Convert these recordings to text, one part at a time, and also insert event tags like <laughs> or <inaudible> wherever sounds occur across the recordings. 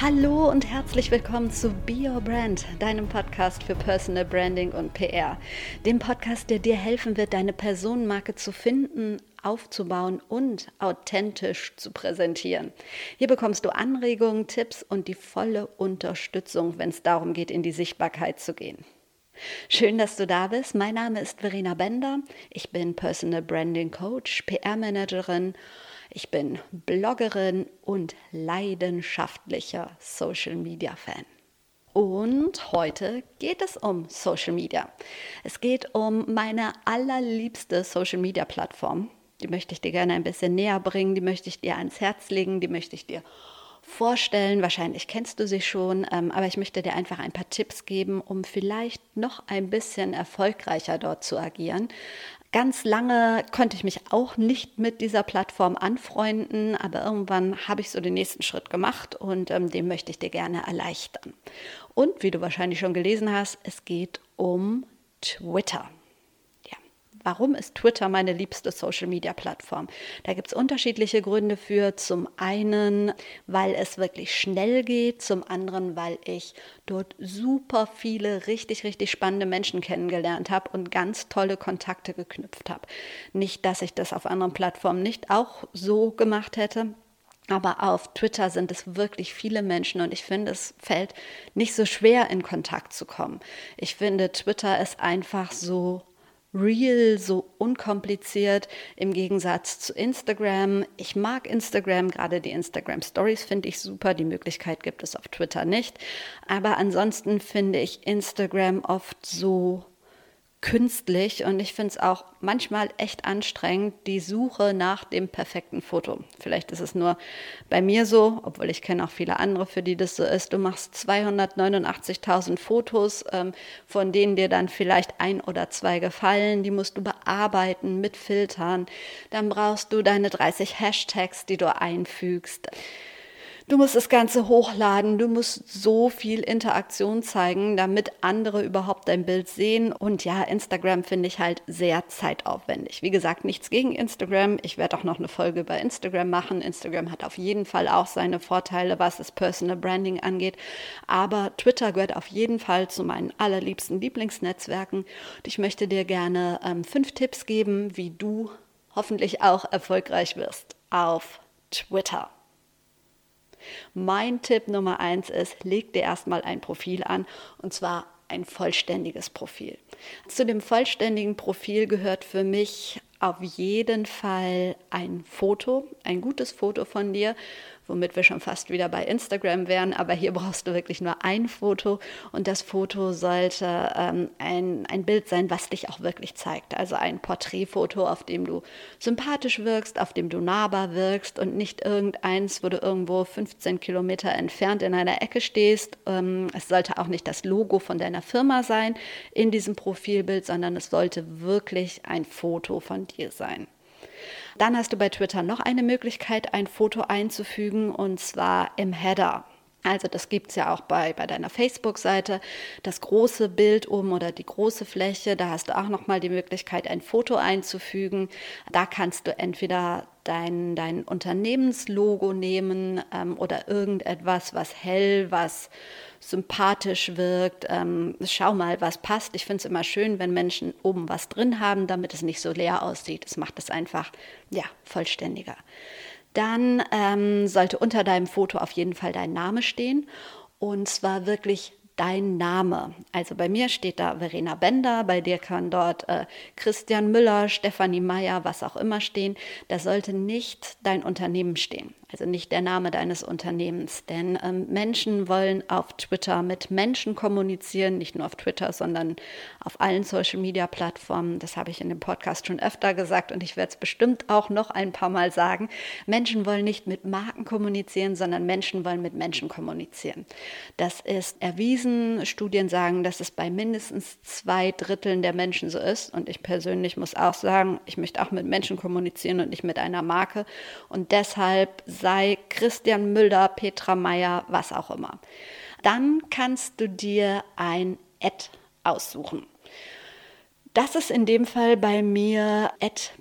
Hallo und herzlich willkommen zu Be Your Brand, deinem Podcast für Personal Branding und PR. Dem Podcast, der dir helfen wird, deine Personenmarke zu finden, aufzubauen und authentisch zu präsentieren. Hier bekommst du Anregungen, Tipps und die volle Unterstützung, wenn es darum geht, in die Sichtbarkeit zu gehen. Schön, dass du da bist. Mein Name ist Verena Bender. Ich bin Personal Branding Coach, PR-Managerin ich bin Bloggerin und leidenschaftlicher Social Media Fan. Und heute geht es um Social Media. Es geht um meine allerliebste Social Media Plattform. Die möchte ich dir gerne ein bisschen näher bringen, die möchte ich dir ans Herz legen, die möchte ich dir vorstellen. Wahrscheinlich kennst du sie schon, ähm, aber ich möchte dir einfach ein paar Tipps geben, um vielleicht noch ein bisschen erfolgreicher dort zu agieren. Ganz lange konnte ich mich auch nicht mit dieser Plattform anfreunden, aber irgendwann habe ich so den nächsten Schritt gemacht und ähm, den möchte ich dir gerne erleichtern. Und wie du wahrscheinlich schon gelesen hast, es geht um Twitter. Warum ist Twitter meine liebste Social-Media-Plattform? Da gibt es unterschiedliche Gründe für. Zum einen, weil es wirklich schnell geht, zum anderen, weil ich dort super viele richtig, richtig spannende Menschen kennengelernt habe und ganz tolle Kontakte geknüpft habe. Nicht, dass ich das auf anderen Plattformen nicht auch so gemacht hätte. Aber auf Twitter sind es wirklich viele Menschen und ich finde, es fällt nicht so schwer, in Kontakt zu kommen. Ich finde, Twitter ist einfach so real, so unkompliziert im Gegensatz zu Instagram. Ich mag Instagram, gerade die Instagram Stories finde ich super. Die Möglichkeit gibt es auf Twitter nicht. Aber ansonsten finde ich Instagram oft so künstlich und ich finde es auch manchmal echt anstrengend, die Suche nach dem perfekten Foto. Vielleicht ist es nur bei mir so, obwohl ich kenne auch viele andere, für die das so ist. Du machst 289.000 Fotos, ähm, von denen dir dann vielleicht ein oder zwei gefallen. Die musst du bearbeiten mit Filtern. Dann brauchst du deine 30 Hashtags, die du einfügst. Du musst das Ganze hochladen, du musst so viel Interaktion zeigen, damit andere überhaupt dein Bild sehen. Und ja, Instagram finde ich halt sehr zeitaufwendig. Wie gesagt, nichts gegen Instagram. Ich werde auch noch eine Folge über Instagram machen. Instagram hat auf jeden Fall auch seine Vorteile, was das Personal Branding angeht. Aber Twitter gehört auf jeden Fall zu meinen allerliebsten Lieblingsnetzwerken. Und ich möchte dir gerne ähm, fünf Tipps geben, wie du hoffentlich auch erfolgreich wirst auf Twitter. Mein Tipp Nummer eins ist, leg dir erstmal ein Profil an und zwar ein vollständiges Profil. Zu dem vollständigen Profil gehört für mich auf jeden Fall ein Foto, ein gutes Foto von dir, womit wir schon fast wieder bei Instagram wären. Aber hier <laughs> brauchst du wirklich nur ein Foto und das Foto sollte ähm, ein, ein Bild sein, was dich auch wirklich zeigt. Also ein Porträtfoto, auf dem du sympathisch wirkst, auf dem du nahbar wirkst und nicht irgendeins, wo du irgendwo 15 Kilometer entfernt in einer Ecke stehst. Ähm, es sollte auch nicht das Logo von deiner Firma sein in diesem Profilbild, sondern es sollte wirklich ein Foto von dir sein. Dann hast du bei Twitter noch eine Möglichkeit, ein Foto einzufügen und zwar im Header. Also das gibt es ja auch bei, bei deiner Facebook-Seite, das große Bild oben oder die große Fläche, da hast du auch nochmal die Möglichkeit, ein Foto einzufügen. Da kannst du entweder dein, dein Unternehmenslogo nehmen ähm, oder irgendetwas, was hell, was sympathisch wirkt. Ähm, schau mal, was passt. Ich finde es immer schön, wenn Menschen oben was drin haben, damit es nicht so leer aussieht. Das macht es einfach ja, vollständiger. Dann ähm, sollte unter deinem Foto auf jeden Fall dein Name stehen. Und zwar wirklich dein Name. Also bei mir steht da Verena Bender, bei dir kann dort äh, Christian Müller, Stefanie Meyer, was auch immer stehen. Da sollte nicht dein Unternehmen stehen also nicht der Name deines Unternehmens. Denn ähm, Menschen wollen auf Twitter mit Menschen kommunizieren, nicht nur auf Twitter, sondern auf allen Social-Media-Plattformen. Das habe ich in dem Podcast schon öfter gesagt und ich werde es bestimmt auch noch ein paar Mal sagen. Menschen wollen nicht mit Marken kommunizieren, sondern Menschen wollen mit Menschen kommunizieren. Das ist erwiesen. Studien sagen, dass es bei mindestens zwei Dritteln der Menschen so ist. Und ich persönlich muss auch sagen, ich möchte auch mit Menschen kommunizieren und nicht mit einer Marke. Und deshalb sei Christian Müller, Petra Meyer, was auch immer. Dann kannst du dir ein Ad aussuchen. Das ist in dem Fall bei mir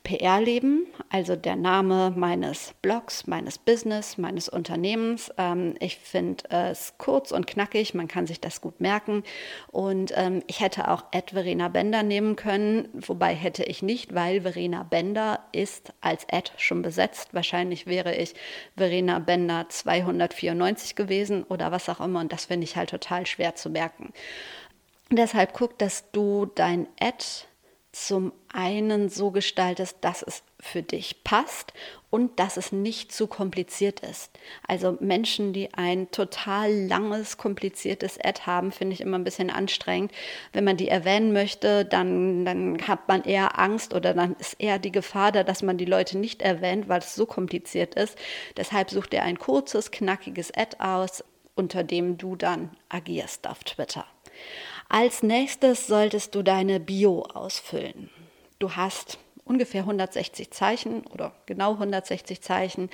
PR-Leben, also der Name meines Blogs, meines Business, meines Unternehmens. Ähm, ich finde es kurz und knackig, man kann sich das gut merken. Und ähm, ich hätte auch Verena Bender nehmen können, wobei hätte ich nicht, weil Verena Bender ist als Ed schon besetzt. Wahrscheinlich wäre ich Verena Bender 294 gewesen oder was auch immer. Und das finde ich halt total schwer zu merken. Deshalb guck, dass du dein Ad zum einen so gestaltest, dass es für dich passt und dass es nicht zu kompliziert ist. Also Menschen, die ein total langes, kompliziertes Ad haben, finde ich immer ein bisschen anstrengend. Wenn man die erwähnen möchte, dann, dann hat man eher Angst oder dann ist eher die Gefahr da, dass man die Leute nicht erwähnt, weil es so kompliziert ist. Deshalb such dir ein kurzes, knackiges Ad aus, unter dem du dann agierst auf Twitter. Als nächstes solltest du deine Bio ausfüllen. Du hast ungefähr 160 Zeichen oder genau 160 Zeichen,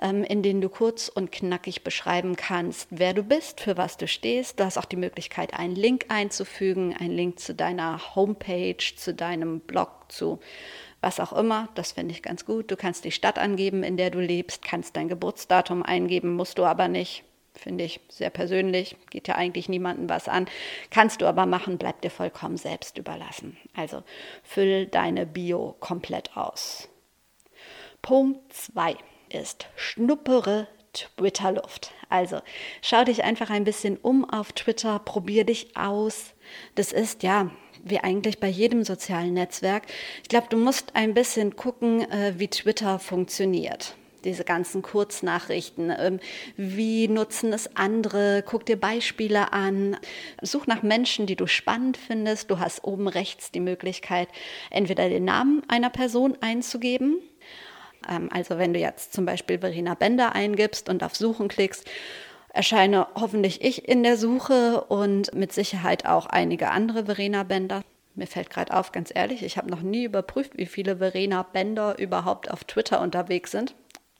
ähm, in denen du kurz und knackig beschreiben kannst, wer du bist, für was du stehst. Du hast auch die Möglichkeit, einen Link einzufügen, einen Link zu deiner Homepage, zu deinem Blog, zu was auch immer. Das finde ich ganz gut. Du kannst die Stadt angeben, in der du lebst, kannst dein Geburtsdatum eingeben, musst du aber nicht finde ich sehr persönlich, geht ja eigentlich niemandem was an. Kannst du aber machen, bleibt dir vollkommen selbst überlassen. Also füll deine Bio komplett aus. Punkt 2 ist schnuppere Twitter-Luft. Also schau dich einfach ein bisschen um auf Twitter, probier dich aus. Das ist ja wie eigentlich bei jedem sozialen Netzwerk. Ich glaube, du musst ein bisschen gucken, äh, wie Twitter funktioniert diese ganzen Kurznachrichten. Ähm, wie nutzen es andere? Guck dir Beispiele an. Such nach Menschen, die du spannend findest. Du hast oben rechts die Möglichkeit, entweder den Namen einer Person einzugeben. Ähm, also wenn du jetzt zum Beispiel Verena Bender eingibst und auf Suchen klickst, erscheine hoffentlich ich in der Suche und mit Sicherheit auch einige andere Verena Bender. Mir fällt gerade auf, ganz ehrlich, ich habe noch nie überprüft, wie viele Verena Bender überhaupt auf Twitter unterwegs sind.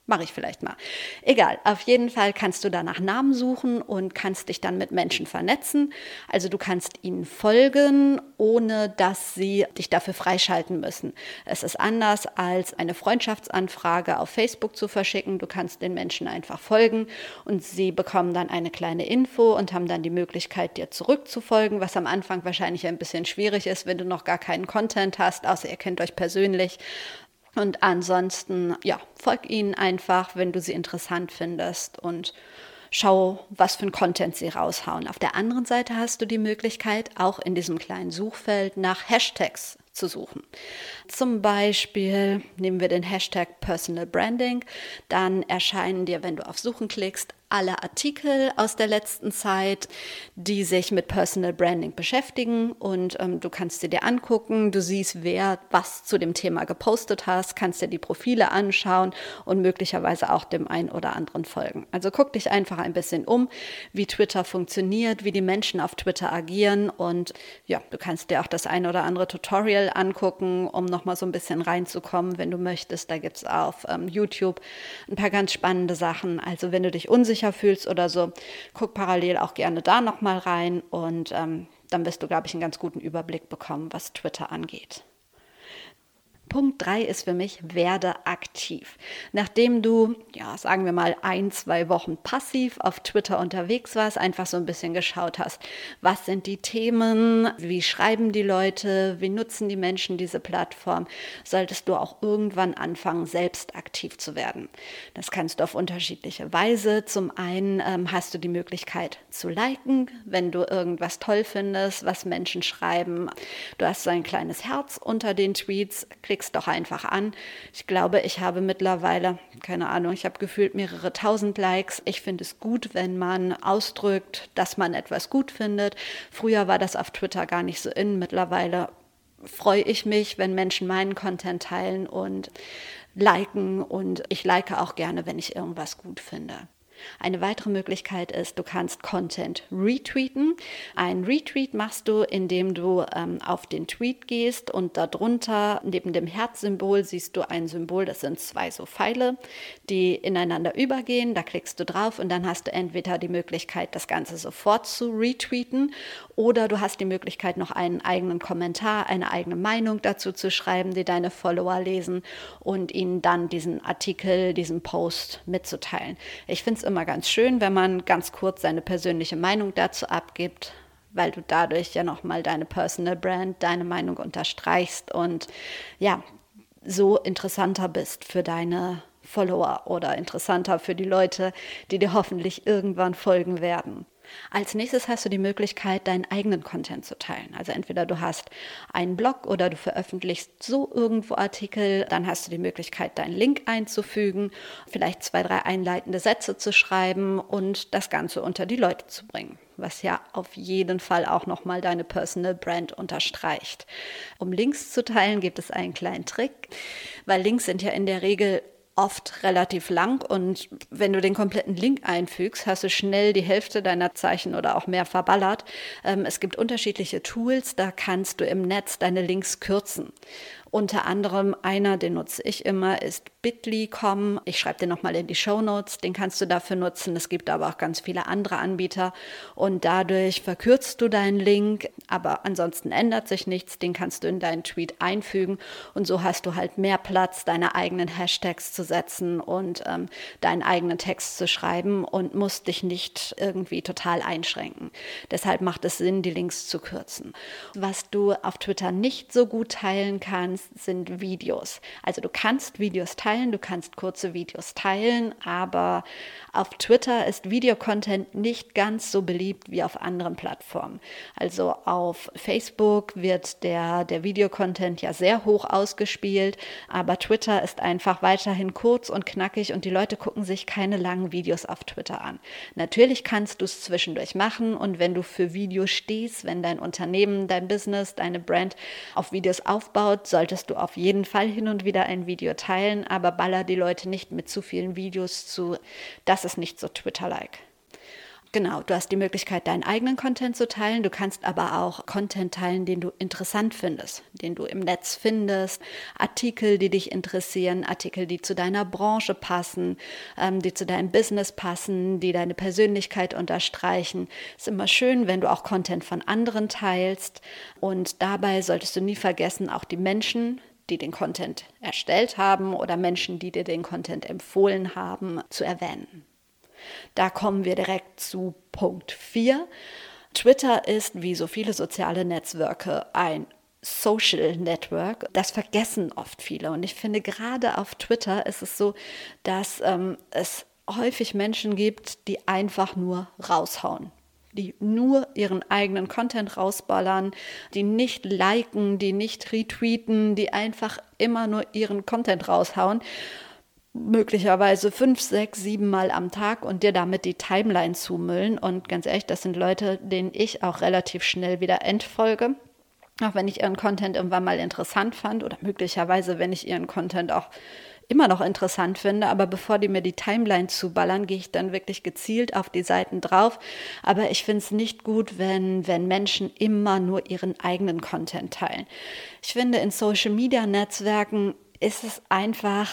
Mache ich vielleicht mal. Egal, auf jeden Fall kannst du da nach Namen suchen und kannst dich dann mit Menschen vernetzen. Also du kannst ihnen folgen, ohne dass sie dich dafür freischalten müssen. Es ist anders als eine Freundschaftsanfrage auf Facebook zu verschicken. Du kannst den Menschen einfach folgen und sie bekommen dann eine kleine Info und haben dann die Möglichkeit, dir zurückzufolgen, was am Anfang wahrscheinlich ein bisschen schwierig ist, wenn du noch gar keinen Content hast, außer ihr kennt euch persönlich. Und ansonsten, ja, folg ihnen einfach, wenn du sie interessant findest und schau, was für ein Content sie raushauen. Auf der anderen Seite hast du die Möglichkeit, auch in diesem kleinen Suchfeld nach Hashtags zu suchen. Zum Beispiel nehmen wir den Hashtag Personal Branding, dann erscheinen dir, wenn du auf Suchen klickst, alle Artikel aus der letzten Zeit, die sich mit Personal Branding beschäftigen und ähm, du kannst sie dir angucken, du siehst, wer was zu dem Thema gepostet hast, kannst dir die Profile anschauen und möglicherweise auch dem einen oder anderen folgen. Also guck dich einfach ein bisschen um, wie Twitter funktioniert, wie die Menschen auf Twitter agieren und ja, du kannst dir auch das ein oder andere Tutorial angucken, um nochmal so ein bisschen reinzukommen, wenn du möchtest. Da gibt es auf ähm, YouTube ein paar ganz spannende Sachen. Also wenn du dich unsicher unsicher fühlst oder so, guck parallel auch gerne da nochmal rein und ähm, dann wirst du, glaube ich, einen ganz guten Überblick bekommen, was Twitter angeht. Punkt 3 ist für mich, werde aktiv. Nachdem du, ja, sagen wir mal, ein, zwei Wochen passiv auf Twitter unterwegs warst, einfach so ein bisschen geschaut hast, was sind die Themen, wie schreiben die Leute, wie nutzen die Menschen diese Plattform, solltest du auch irgendwann anfangen, selbst aktiv zu werden. Das kannst du auf unterschiedliche Weise. Zum einen ähm, hast du die Möglichkeit zu liken, wenn du irgendwas toll findest, was Menschen schreiben. Du hast so ein kleines Herz unter den Tweets, klickst klick's doch einfach an. Ich glaube, ich habe mittlerweile, keine Ahnung, ich habe gefühlt mehrere tausend Likes. Ich finde es gut, wenn man ausdrückt, dass man etwas gut findet. Früher war das auf Twitter gar nicht so in. Mittlerweile freue ich mich, wenn Menschen meinen Content teilen und liken und ich like auch gerne, wenn ich irgendwas gut finde. Eine weitere Möglichkeit ist, du kannst Content retweeten. Ein Retweet machst du, indem du ähm, auf den Tweet gehst und darunter neben dem Herzsymbol siehst du ein Symbol, das sind zwei so Pfeile, die ineinander übergehen. Da klickst du drauf und dann hast du entweder die Möglichkeit, das Ganze sofort zu retweeten oder du hast die Möglichkeit, noch einen eigenen Kommentar, eine eigene Meinung dazu zu schreiben, die deine Follower lesen und ihnen dann diesen Artikel, diesen Post mitzuteilen. Ich finde es immer ganz schön, wenn man ganz kurz seine persönliche Meinung dazu abgibt, weil du dadurch ja nochmal deine Personal Brand, deine Meinung unterstreichst und ja, so interessanter bist für deine Follower oder interessanter für die Leute, die dir hoffentlich irgendwann folgen werden. Als nächstes hast du die Möglichkeit, deinen eigenen Content zu teilen. Also entweder du hast einen Blog oder du veröffentlichst so irgendwo Artikel, dann hast du die Möglichkeit, deinen Link einzufügen, vielleicht zwei, drei einleitende Sätze zu schreiben und das Ganze unter die Leute zu bringen was ja auf jeden Fall auch nochmal deine Personal Brand unterstreicht. Um Links zu teilen, gibt es einen kleinen Trick, weil Links sind ja in der Regel oft relativ lang und wenn du den kompletten Link einfügst, hast du schnell die Hälfte deiner Zeichen oder auch mehr verballert. Ähm, es gibt unterschiedliche Tools, da kannst du im Netz deine Links kürzen. Unter anderem einer, den nutze ich immer, ist bit.ly.com. Ich schreibe den nochmal in die Show Notes. Den kannst du dafür nutzen. Es gibt aber auch ganz viele andere Anbieter und dadurch verkürzt du deinen Link, aber ansonsten ändert sich nichts. Den kannst du in deinen Tweet einfügen und so hast du halt mehr Platz, deine eigenen Hashtags zu setzen und ähm, deinen eigenen Text zu schreiben und musst dich nicht irgendwie total einschränken. Deshalb macht es Sinn, die Links zu kürzen. Was du auf Twitter nicht so gut teilen kannst, sind Videos. Also du kannst Videos teilen, du kannst kurze Videos teilen, aber auf Twitter ist Videocontent nicht ganz so beliebt wie auf anderen Plattformen. Also auf Facebook wird der, der Videocontent ja sehr hoch ausgespielt, aber Twitter ist einfach weiterhin kurz und knackig und die Leute gucken sich keine langen Videos auf Twitter an. Natürlich kannst du es zwischendurch machen und wenn du für Videos stehst, wenn dein Unternehmen, dein Business, deine Brand auf Videos aufbaut, solltest solltest du auf jeden Fall hin und wieder ein Video teilen, aber baller die Leute nicht mit zu vielen Videos zu. Das ist nicht so Twitter-like. Genau, du hast die Möglichkeit, deinen eigenen Content zu teilen. Du kannst aber auch Content teilen, den du interessant findest, den du im Netz findest, Artikel, die dich interessieren, Artikel, die zu deiner Branche passen, ähm, die zu deinem Business passen, die deine Persönlichkeit unterstreichen. Ist immer schön, wenn du auch Content von anderen teilst. Und dabei solltest du nie vergessen, auch die Menschen, die den Content erstellt haben oder Menschen, die dir den Content empfohlen haben, zu erwähnen. Da kommen wir direkt zu Punkt 4. Twitter ist wie so viele soziale Netzwerke ein Social Network. Das vergessen oft viele. Und ich finde, gerade auf Twitter ist es so, dass ähm, es häufig Menschen gibt, die einfach nur raushauen die nur ihren eigenen Content rausballern, die nicht liken, die nicht retweeten, die einfach immer nur ihren Content raushauen möglicherweise fünf, sechs, sieben Mal am Tag und dir damit die Timeline zumüllen. Und ganz ehrlich, das sind Leute, denen ich auch relativ schnell wieder entfolge. Auch wenn ich ihren Content irgendwann mal interessant fand oder möglicherweise, wenn ich ihren Content auch immer noch interessant finde, aber bevor die mir die Timeline zuballern, gehe ich dann wirklich gezielt auf die Seiten drauf. Aber ich finde es nicht gut, wenn, wenn Menschen immer nur ihren eigenen Content teilen. Ich finde, in Social-Media-Netzwerken ist es einfach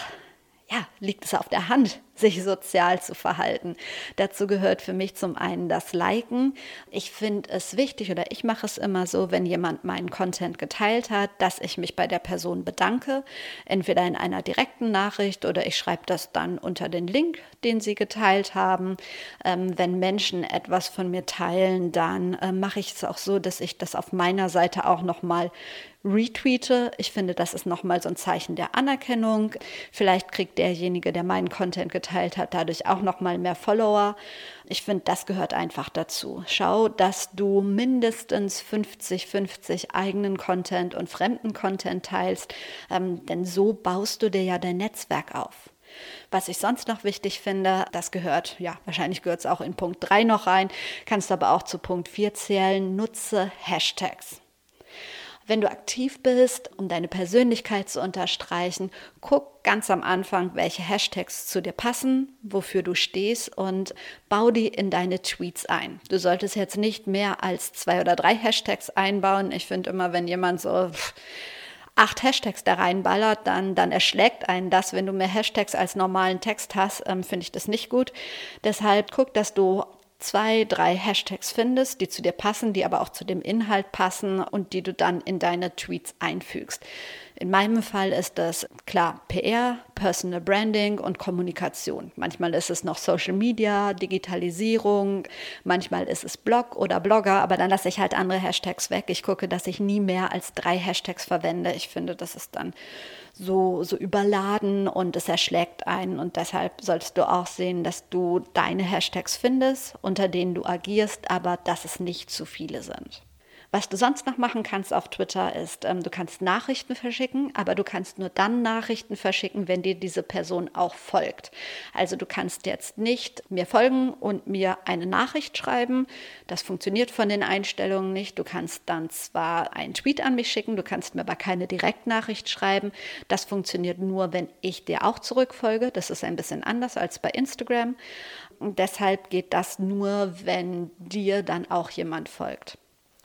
ja, liegt es auf der Hand, sich sozial zu verhalten. Dazu gehört für mich zum einen das Liken. Ich finde es wichtig oder ich mache es immer so, wenn jemand meinen Content geteilt hat, dass ich mich bei der Person bedanke, entweder in einer direkten Nachricht oder ich schreibe das dann unter den Link, den sie geteilt haben. Ähm, wenn Menschen etwas von mir teilen, dann äh, mache ich es auch so, dass ich das auf meiner Seite auch nochmal retweete. Ich finde, das ist nochmal so ein Zeichen der Anerkennung. Vielleicht kriegt derjenige, der meinen Content geteilt hat, dadurch auch nochmal mehr Follower. Ich finde, das gehört einfach dazu. Schau, dass du mindestens 50-50 eigenen Content und fremden Content teilst, ähm, denn so baust du dir ja dein Netzwerk auf. Was ich sonst noch wichtig finde, das gehört, ja, wahrscheinlich gehört es auch in Punkt 3 noch rein, kannst aber auch zu Punkt 4 zählen, nutze Hashtags. Wenn du aktiv bist, um deine Persönlichkeit zu unterstreichen, guck ganz am Anfang, welche Hashtags zu dir passen, wofür du stehst und bau die in deine Tweets ein. Du solltest jetzt nicht mehr als zwei oder drei Hashtags einbauen. Ich finde immer, wenn jemand so acht Hashtags da reinballert, dann, dann erschlägt einen das. Wenn du mehr Hashtags als normalen Text hast, ähm, finde ich das nicht gut. Deshalb guck, dass du zwei, drei Hashtags findest, die zu dir passen, die aber auch zu dem Inhalt passen und die du dann in deine Tweets einfügst. In meinem Fall ist das klar PR, Personal Branding und Kommunikation. Manchmal ist es noch Social Media, Digitalisierung, manchmal ist es Blog oder Blogger, aber dann lasse ich halt andere Hashtags weg. Ich gucke, dass ich nie mehr als drei Hashtags verwende. Ich finde, das ist dann so, so überladen und es erschlägt einen. Und deshalb sollst du auch sehen, dass du deine Hashtags findest, unter denen du agierst, aber dass es nicht zu viele sind. Was du sonst noch machen kannst auf Twitter ist, ähm, du kannst Nachrichten verschicken, aber du kannst nur dann Nachrichten verschicken, wenn dir diese Person auch folgt. Also du kannst jetzt nicht mir folgen und mir eine Nachricht schreiben. Das funktioniert von den Einstellungen nicht. Du kannst dann zwar einen Tweet an mich schicken, du kannst mir aber keine Direktnachricht schreiben. Das funktioniert nur, wenn ich dir auch zurückfolge. Das ist ein bisschen anders als bei Instagram. Und deshalb geht das nur, wenn dir dann auch jemand folgt.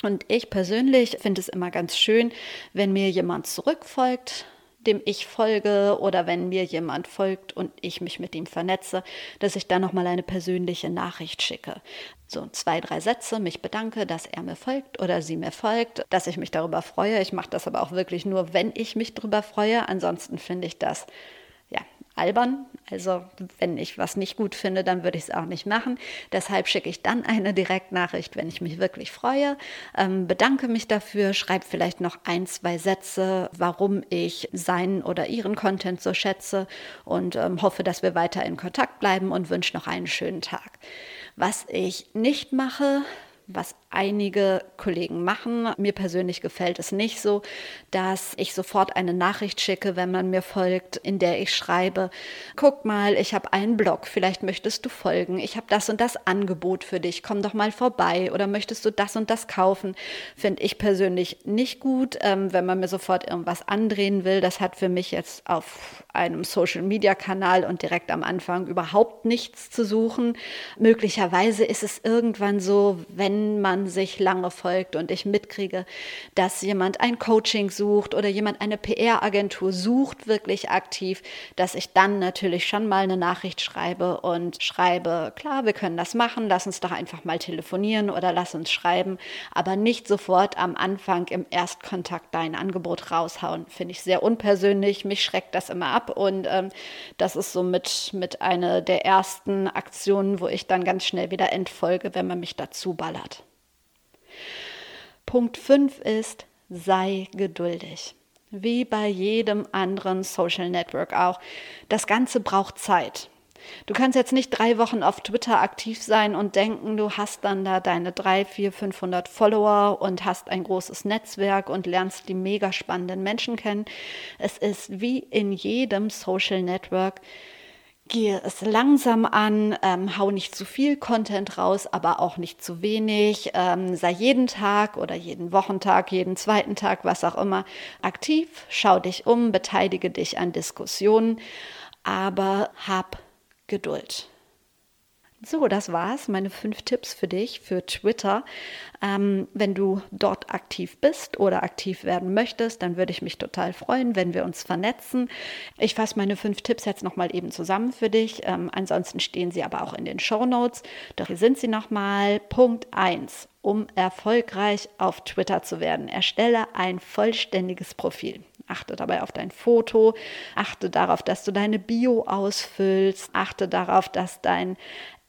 Und ich persönlich finde es immer ganz schön, wenn mir jemand zurückfolgt, dem ich folge oder wenn mir jemand folgt und ich mich mit ihm vernetze, dass ich dann nochmal eine persönliche Nachricht schicke. So zwei, drei Sätze, mich bedanke, dass er mir folgt oder sie mir folgt, dass ich mich darüber freue. Ich mache das aber auch wirklich nur, wenn ich mich darüber freue. Ansonsten finde ich das albern. Also wenn ich was nicht gut finde, dann würde ich es auch nicht machen. Deshalb schicke ich dann eine Direktnachricht, wenn ich mich wirklich freue, ähm, bedanke mich dafür, schreibe vielleicht noch ein, zwei Sätze, warum ich seinen oder ihren Content so schätze und ähm, hoffe, dass wir weiter in Kontakt bleiben und wünsche noch einen schönen Tag. Was ich nicht mache, was einige Kollegen machen. Mir persönlich gefällt es nicht so, dass ich sofort eine Nachricht schicke, wenn man mir folgt, in der ich schreibe, guck mal, ich habe einen Blog, vielleicht möchtest du folgen, ich habe das und das Angebot für dich, komm doch mal vorbei oder möchtest du das und das kaufen, finde ich persönlich nicht gut, ähm, wenn man mir sofort irgendwas andrehen will. Das hat für mich jetzt auf einem Social-Media-Kanal und direkt am Anfang überhaupt nichts zu suchen. Möglicherweise ist es irgendwann so, wenn man sich lange folgt und ich mitkriege, dass jemand ein Coaching sucht oder jemand eine PR-Agentur sucht, wirklich aktiv, dass ich dann natürlich schon mal eine Nachricht schreibe und schreibe, klar, wir können das machen, lass uns doch einfach mal telefonieren oder lass uns schreiben, aber nicht sofort am Anfang im Erstkontakt dein Angebot raushauen. Finde ich sehr unpersönlich, mich schreckt das immer ab und ähm, das ist so mit, mit einer der ersten Aktionen, wo ich dann ganz schnell wieder entfolge, wenn man mich dazu ballert. Punkt 5 ist, sei geduldig. Wie bei jedem anderen Social Network auch. Das Ganze braucht Zeit. Du kannst jetzt nicht drei Wochen auf Twitter aktiv sein und denken, du hast dann da deine drei, vier, 500 Follower und hast ein großes Netzwerk und lernst die mega spannenden Menschen kennen. Es ist wie in jedem Social Network gehe es langsam an, ähm, hau nicht zu viel Content raus, aber auch nicht zu wenig, ähm, sei jeden Tag oder jeden Wochentag, jeden zweiten Tag, was auch immer, aktiv, schau dich um, beteilige dich an Diskussionen, aber hab Geduld. So, das war's. Meine fünf Tipps für dich für Twitter. Ähm, wenn du dort aktiv bist oder aktiv werden möchtest, dann würde ich mich total freuen, wenn wir uns vernetzen. Ich fasse meine fünf Tipps jetzt nochmal eben zusammen für dich. Ähm, ansonsten stehen sie aber auch in den Show Notes. Doch hier sind sie nochmal. Punkt 1. Um erfolgreich auf Twitter zu werden, erstelle ein vollständiges Profil. Achte dabei auf dein Foto, achte darauf, dass du deine Bio ausfüllst, achte darauf, dass dein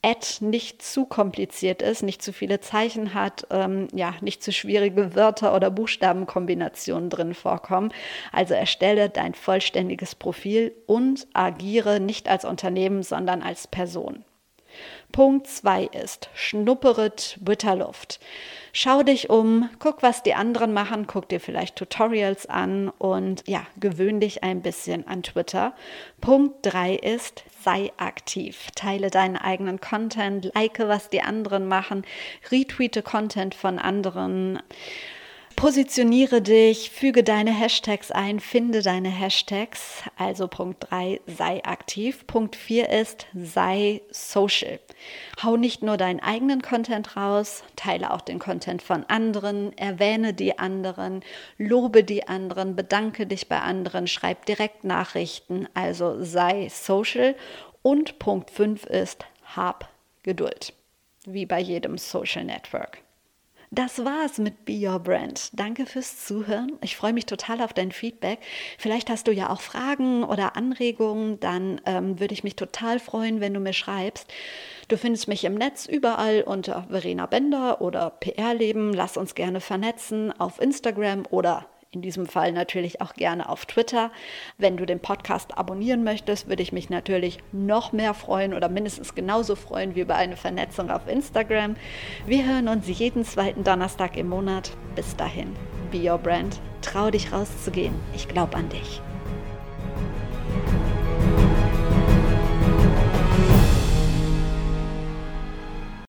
Ad nicht zu kompliziert ist, nicht zu viele Zeichen hat, ähm, ja, nicht zu schwierige Wörter oder Buchstabenkombinationen drin vorkommen. Also erstelle dein vollständiges Profil und agiere nicht als Unternehmen, sondern als Person. Punkt 2 ist, schnuppere Twitterluft. Schau dich um, guck, was die anderen machen, guck dir vielleicht Tutorials an und ja, gewöhn dich ein bisschen an Twitter. Punkt 3 ist, sei aktiv. Teile deinen eigenen Content, like, was die anderen machen, retweete Content von anderen. Positioniere dich, füge deine Hashtags ein, finde deine Hashtags. Also Punkt 3, sei aktiv. Punkt 4 ist, sei social. Hau nicht nur deinen eigenen Content raus, teile auch den Content von anderen, erwähne die anderen, lobe die anderen, bedanke dich bei anderen, schreib direkt Nachrichten. Also sei social. Und Punkt 5 ist, hab Geduld. Wie bei jedem Social Network. Das war's mit Be Your Brand. Danke fürs Zuhören. Ich freue mich total auf dein Feedback. Vielleicht hast du ja auch Fragen oder Anregungen. Dann ähm, würde ich mich total freuen, wenn du mir schreibst. Du findest mich im Netz überall unter Verena Bender oder PR Leben. Lass uns gerne vernetzen auf Instagram oder in diesem Fall natürlich auch gerne auf Twitter. Wenn du den Podcast abonnieren möchtest, würde ich mich natürlich noch mehr freuen oder mindestens genauso freuen wie über eine Vernetzung auf Instagram. Wir hören uns jeden zweiten Donnerstag im Monat. Bis dahin, be your brand. Trau dich rauszugehen. Ich glaube an dich.